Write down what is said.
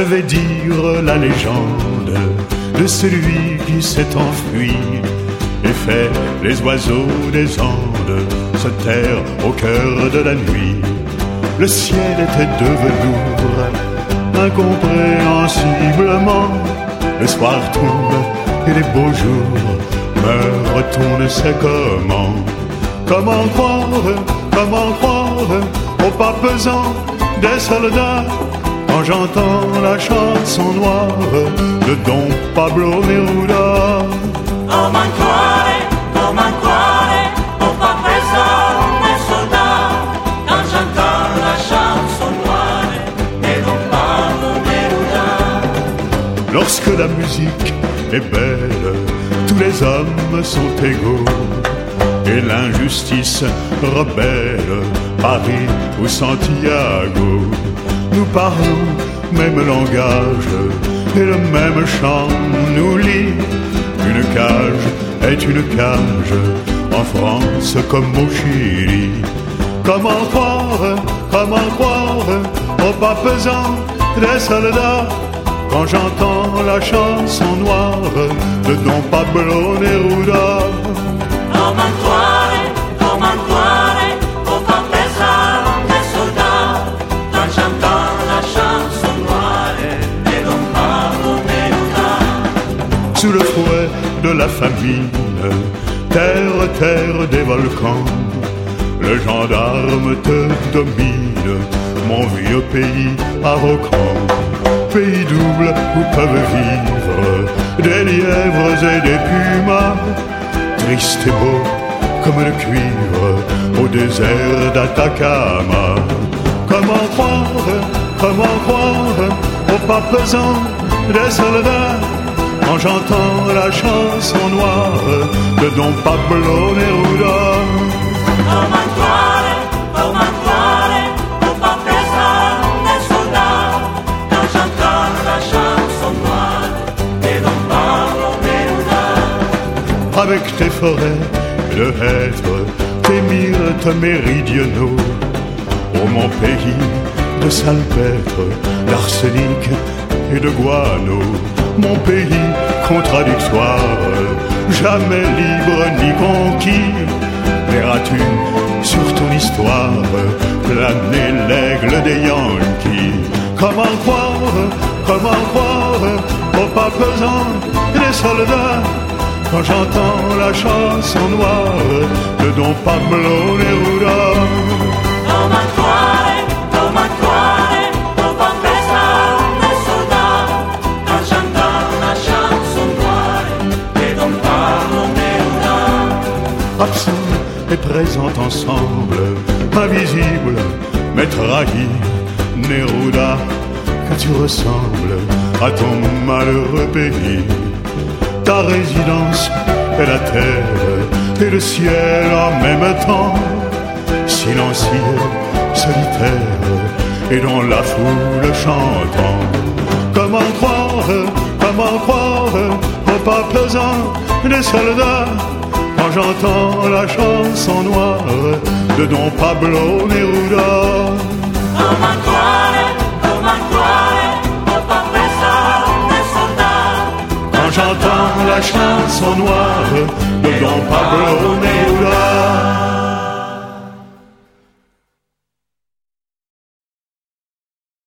vais dire la légende de celui qui s'est enfui et fait les oiseaux des Andes se taire au cœur de la nuit. Le ciel était de velours, incompréhensiblement. Le soir tombe et les beaux jours meurent, on ne sait comment. Comment croire, comment croire au pas pesant des soldats quand j'entends la chanson noire de Don Pablo Neruda. Comment croire, comment croire au pas pesant des soldats quand j'entends la chanson noire de Don Pablo Neruda. Lorsque la musique est belle, tous les hommes sont égaux et l'injustice rebelle, Paris ou Santiago. Nous parlons même langage et le même chant nous lie. Une cage est une cage en France comme au Chili. Comment croire, comment croire au pas pesant des soldats quand j'entends la chanson noire de Don Pablo Neruda? Comment croire, de la famine, terre, terre des volcans, le gendarme te domine, mon vieux pays arrogant. Pays double où peuvent vivre des lièvres et des pumas, triste et beau comme le cuivre au désert d'Atacama. Comment croire, comment croire au pas pesant des soldats quand j'entends la chanson noire de Don Pablo Neruda. Pablo Neruda. avec tes forêts de hêtres, tes myrtes méridionaux. Ô mon pays de salpêtre, d'arsenic et de guano, mon pays contradictoire, jamais libre ni conquis. Verras-tu sur ton histoire planer l'aigle des Yankees? Comment croire, comment croire au pas pesant des soldats quand j'entends la chanson noire de Don Pablo Neruda? Absent et présent ensemble, invisible mais trahi, Neruda, que tu ressembles à ton malheureux pays. Ta résidence est la terre et le ciel en même temps, silencieux, solitaire, et dans la foule chantant. Comment croire, comment croire au pas pesant des soldats quand j'entends la chanson noire de Don Pablo Neruda. Quand j'entends la chanson noire de Don Pablo Neruda.